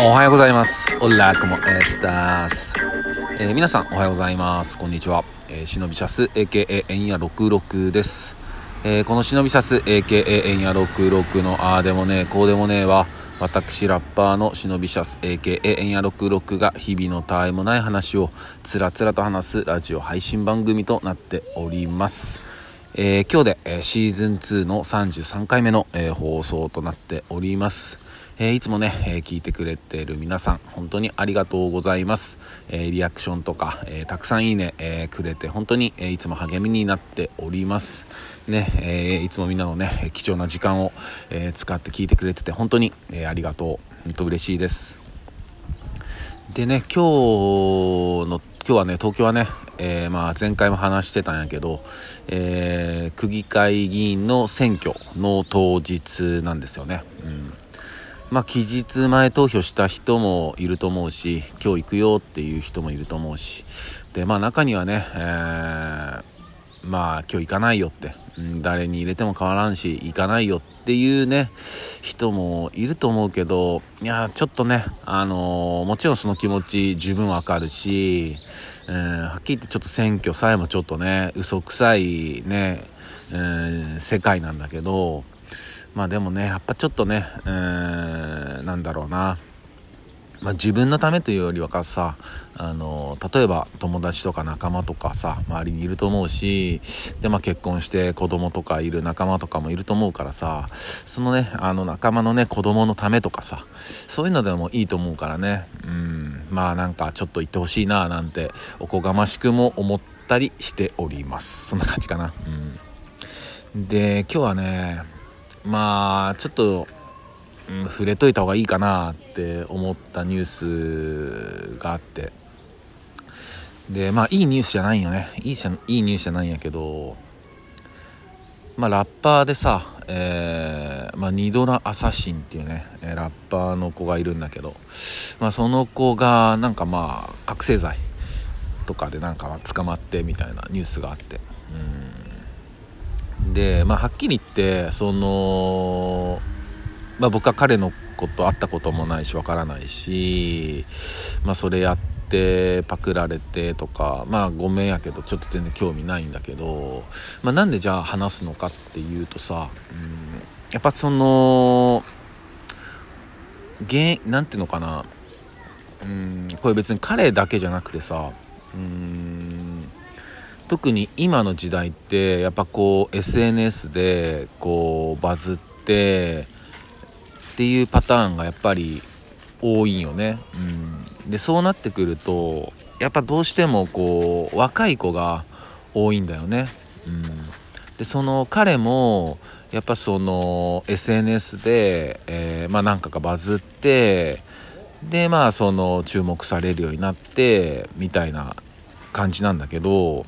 おはようございます。オラコモエスタス。えー皆さんおはようございます。こんにちは。えー、忍びシャス AKA エンヤ66です。えーこの忍びシャス AKA エンヤ66のあーでもねえこうでもねえは私ラッパーの忍びシャス AKA エンヤ66が日々のたわいもない話をつらつらと話すラジオ配信番組となっております。えー今日で、えーシーズン2の33回目の、えー放送となっております。えーいつもね、えー聞いてくれてる皆さん、本当にありがとうございます。えーリアクションとか、えたくさんいいね、えくれて、本当に、えいつも励みになっております。ね、えいつもみんなのね、貴重な時間を、え使って聞いてくれてて、本当に、えありがとう。本当嬉しいです。でね、今日の、今日はね、東京はね、えーまあ前回も話してたんやけど、えー区議会議員の選挙の当日なんですよね。うん。まあ期日前投票した人もいると思うし、今日行くよっていう人もいると思うし、で、まあ中にはね、えーまあ今日行かないよって、うん誰に入れても変わらんし行かないよっていうね人もいると思うけどいやちょっとねあのーもちろんその気持ち十分わかるし、うん、はっきり言ってちょっと選挙さえもちょっとね嘘くさいね、うん、世界なんだけどまあでもねやっぱちょっとねうーんなんだろうな。まあ、自分のためというよりはさあの例えば友達とか仲間とかさ周りにいると思うしで、まあ、結婚して子供とかいる仲間とかもいると思うからさそのねあの仲間のね子供のためとかさそういうのでもいいと思うからね。うん。まあなんかちょっと言ってほしいななんておこがましくも思ったりしております。そんな感じかな。うん。で今日はねまあちょっとうん、触れといた方がいいかなって思ったニュースがあって。でまあいいニュースじゃないよね。いいいいニュースじゃないんやけどまあラッパーでさ、えーまあ、ニドラ・アサシンっていうねラッパーの子がいるんだけど、まあ、その子がなんかまあ覚醒剤とかでなんか捕まってみたいなニュースがあって。うん。でまあはっきり言ってそのまあ、僕は彼のこと会ったこともないしわからないし、まあ、それやってパクられてとかまあごめんやけどちょっと全然興味ないんだけど、まあ、なんでじゃあ話すのかっていうとさ、うん、やっぱその原なんていうのかな、うん、これ別に彼だけじゃなくてさ、うん、特に今の時代ってやっぱこう SNS でこうバズってっていうパターンがやっぱり多いんよね、うん、でそうなってくるとやっぱどうしてもこう若い子が多いんだよね、うん、でその彼もやっぱその SNS で、えーまあなんかがバズってでまあその注目されるようになってみたいな感じなんだけど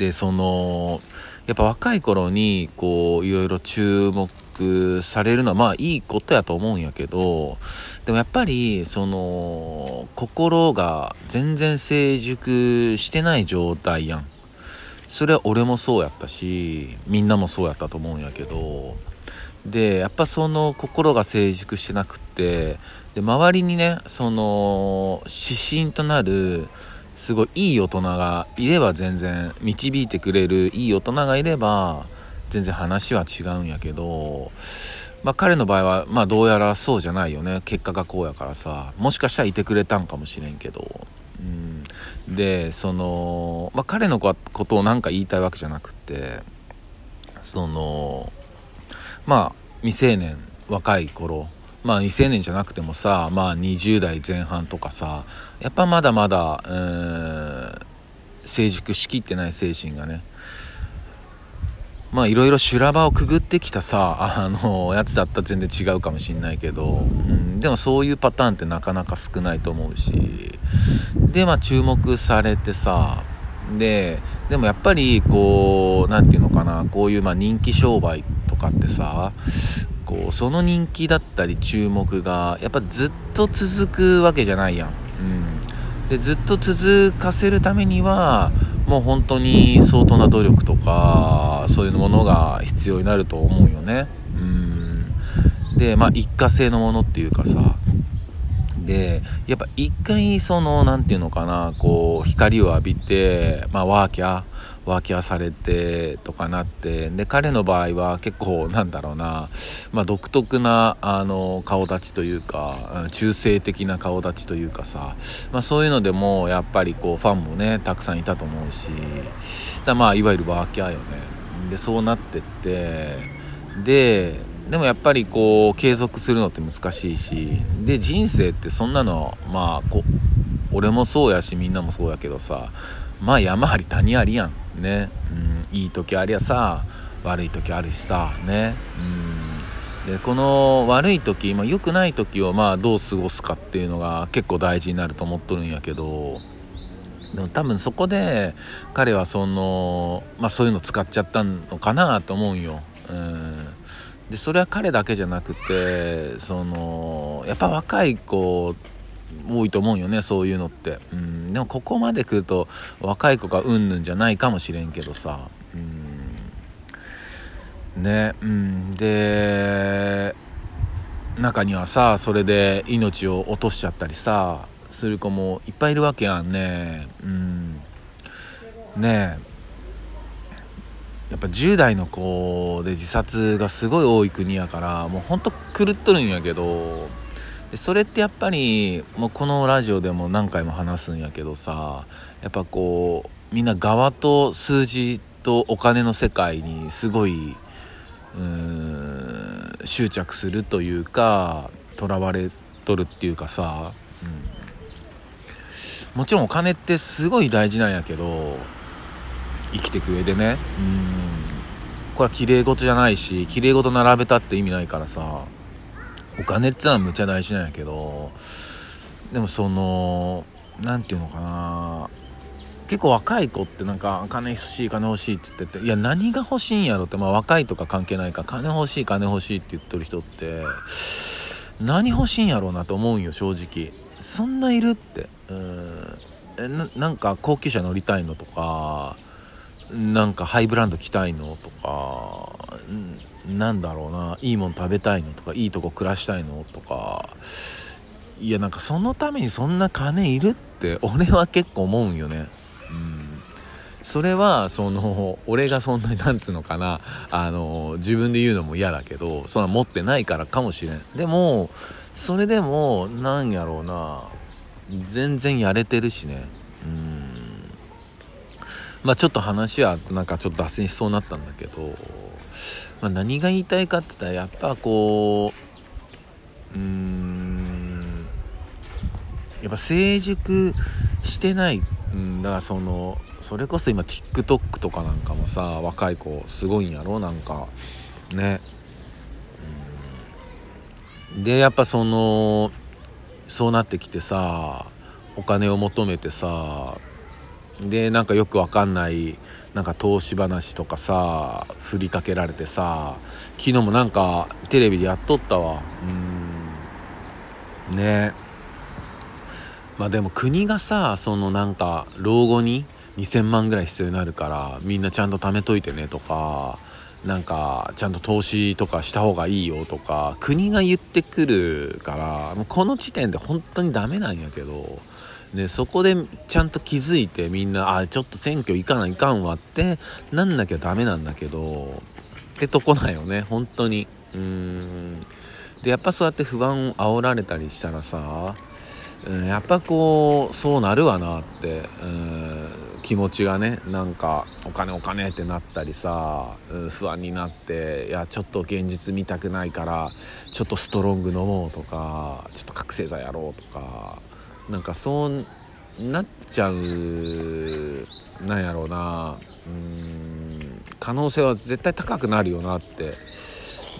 でそのやっぱ若い頃にこういろいろ注目されるのはまあいいことやと思うんやけどでもやっぱりその心が全然成熟してない状態やん。それは俺もそうやったしみんなもそうやったと思うんやけどでやっぱその心が成熟してなくってで周りにねその指針となるすごいいい大人がいれば全然導いてくれるいい大人がいれば全然話は違うんやけど、まあ、彼の場合は、まあ、どうやらそうじゃないよね。結果がこうやからさ。もしかしたらいてくれたんかもしれんけど、うん、でその、まあ、彼のことを何か言いたいわけじゃなくてそのまあ未成年若い頃まあ未成年じゃなくてもさまあ20代前半とかさやっぱまだまだ、えー成熟しきってない精神がね。まあいろいろ修羅場をくぐってきたさあのやつだったら全然違うかもしんないけど、うん、でもそういうパターンってなかなか少ないと思うしでまあ注目されてさででもやっぱりこう何て言うのかなこういうまあ人気商売とかってさこうその人気だったり注目がやっぱずっと続くわけじゃないやん。うん、でずっと続かせるためにはもう本当に相当な努力とかそういうものが必要になると思うよね。うんでまあ一過性のものっていうかさでやっぱ一回その何て言うのかなこう光を浴びてまあワーキャーワーキャーされてとかなってで彼の場合は結構なんだろうな、まあ、独特なあの顔立ちというか中性的な顔立ちというかさ、まあ、そういうのでもやっぱりこうファンもねたくさんいたと思うしだまあいわゆるワーキャーよね。でそうなってってででもやっぱりこう継続するのって難しいしで人生ってそんなのまあこ俺もそうやしみんなもそうやけどさまあ山あり谷ありやんね、うん、いい時ありゃさ悪い時あるしさね。うん。でこの悪い時、まあ、良くない時をまあどう過ごすかっていうのが結構大事になると思っとるんやけどでも多分そこで彼はその、まあ、そういうの使っちゃったのかなと思うんよ。うん。でそれは彼だけじゃなくてそのやっぱ若い子多いと思うよねそういうのって、うん、でもここまで来ると若い子がうんぬんじゃないかもしれんけどさ、うん、ね。うん。で中にはさそれで命を落としちゃったりさする子もいっぱいいるわけやんね。うん。ね。えやっぱ10代の子で自殺がすごい多い国やからもうほんと狂っとるんやけど。でそれってやっぱりもうこのラジオでも何回も話すんやけどさやっぱこうみんな側と数字とお金の世界にすごいうーん執着するというかとらわれとるっていうかさ、うん、もちろんお金ってすごい大事なんやけど生きていく上でね。うん。これは綺麗事じゃないし綺麗事並べたって意味ないからさ。お金ってのはむちゃ大事なんやけどでもその何て言うのかな結構若い子ってなんか金欲しい金欲しいって言ってていや何が欲しいんやろってまあ若いとか関係ないから金欲しい金欲しいって言ってる人って何欲しいんやろうなと思うんよ正直。そんないるって。うん。ななんか高級車乗りたいのとかなんかハイブランド着たいのとかなんだろうないいもん食べたいのとかいいとこ暮らしたいのとか。いやなんかそのためにそんな金いるって俺は結構思うんよね。うん。それはその俺がそんなになんつうのかなあの自分で言うのも嫌だけどそんな持ってないからかもしれん。でもそれでもなんやろうな全然やれてるしね。まあちょっと話はなんかちょっと脱線しそうになったんだけど、まあ、何が言いたいかって言ったらやっぱこううーんやっぱ成熟してない、うん、だからそのそれこそ今 TikTok とかなんかもさ若い子すごいんやろなんか。ね。でやっぱそのそうなってきてさお金を求めてさでなんかよくわかんないなんか投資話とかさ振りかけられてさ昨日もなんかテレビでやっとったわ。うん。ね。まあでも国がさそのなんか老後に2000万ぐらい必要になるからみんなちゃんと貯めといてねとかなんかちゃんと投資とかした方がいいよとか国が言ってくるからもうこの時点で本当にダメなんやけどでそこでちゃんと気づいてみんなあちょっと選挙行かないかんわってなんなきゃダメなんだけどってとこだよね本当に。うん。でやっぱそうやって不安を煽られたりしたらさ、うん、やっぱこうそうなるわなってうん気持ちがねなんかお金お金ってなったりさ、うん、不安になっていやちょっと現実見たくないからちょっとストロング飲もうとかちょっと覚醒剤やろうとかなんかそうなっちゃうなんやろうな。うん可能性は絶対高くなるよなって。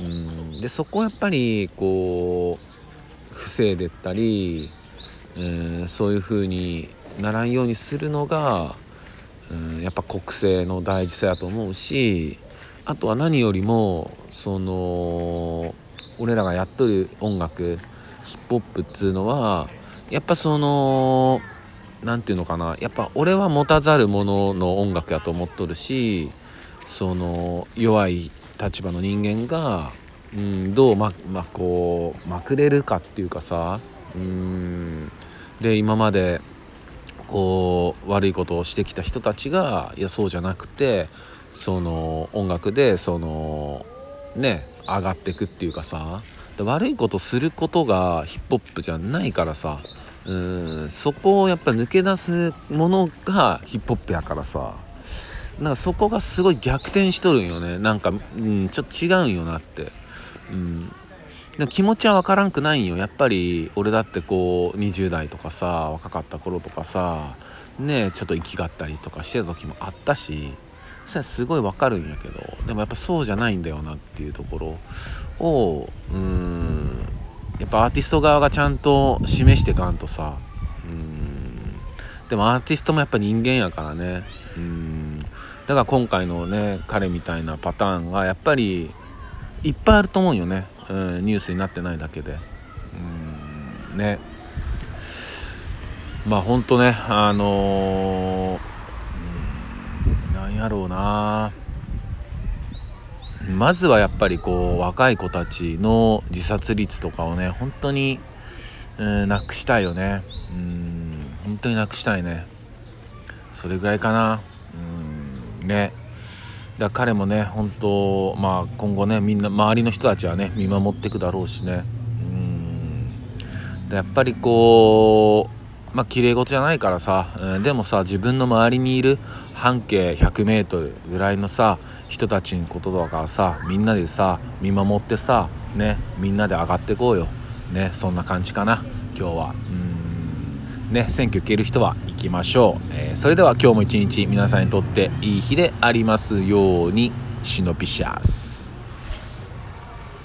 うんでそこをやっぱりこう防いでったり、うん、そういう風にならんようにするのが、うん、やっぱ国政の大事さやと思うしあとは何よりもその俺らがやっとる音楽ヒップホップっつうのはやっぱその何て言うのかな。やっぱ俺は持たざる者のの音楽やと思っとるしその弱い立場の人間が、うん、どうま、まこうまくれるかっていうかさ、うんで今までこう悪いことをしてきた人たちがいやそうじゃなくてその音楽でそのね上がっていくっていうかさ悪いことすることがヒップホップじゃないからさ。うんそこをやっぱ抜け出すものがヒップホップやからさ。なんかそこがすごい逆転しとるんよね。なんか、うん、ちょっと違うんよなって。うん。気持ちは分からんくないんよ。やっぱり俺だってこう20代とかさ若かった頃とかさねちょっと生きがったりとかしてた時もあったし。それはすごい分かるんやけどでもやっぱそうじゃないんだよなっていうところをうんやっぱアーティスト側がちゃんと示してかんとさうんでもアーティストもやっぱ人間やからねうんだから今回のね彼みたいなパターンがやっぱりいっぱいあると思うよね、うん、ニュースになってないだけでうんね。まあ本当ねあのー、やろうな。まずはやっぱりこう若い子たちの自殺率とかをね本当に、うん、なくしたいよね。うん本当になくしたいね。それぐらいかな。うんね。だ彼もね本当まあ今後ねみんな周りの人たちはね見守っていくだろうしね。うん。やっぱりこうまあ綺麗事じゃないからさ、うん、でもさ自分の周りにいる半径 100m ぐらいのさ人たちのことだかさみんなでさ見守ってさねみんなで上がってこうよ。ねそんな感じかな今日は。うん。ね選挙行ける人は行きましょう、えー、それでは今日も一日皆さんにとっていい日でありますようにシノピシャス。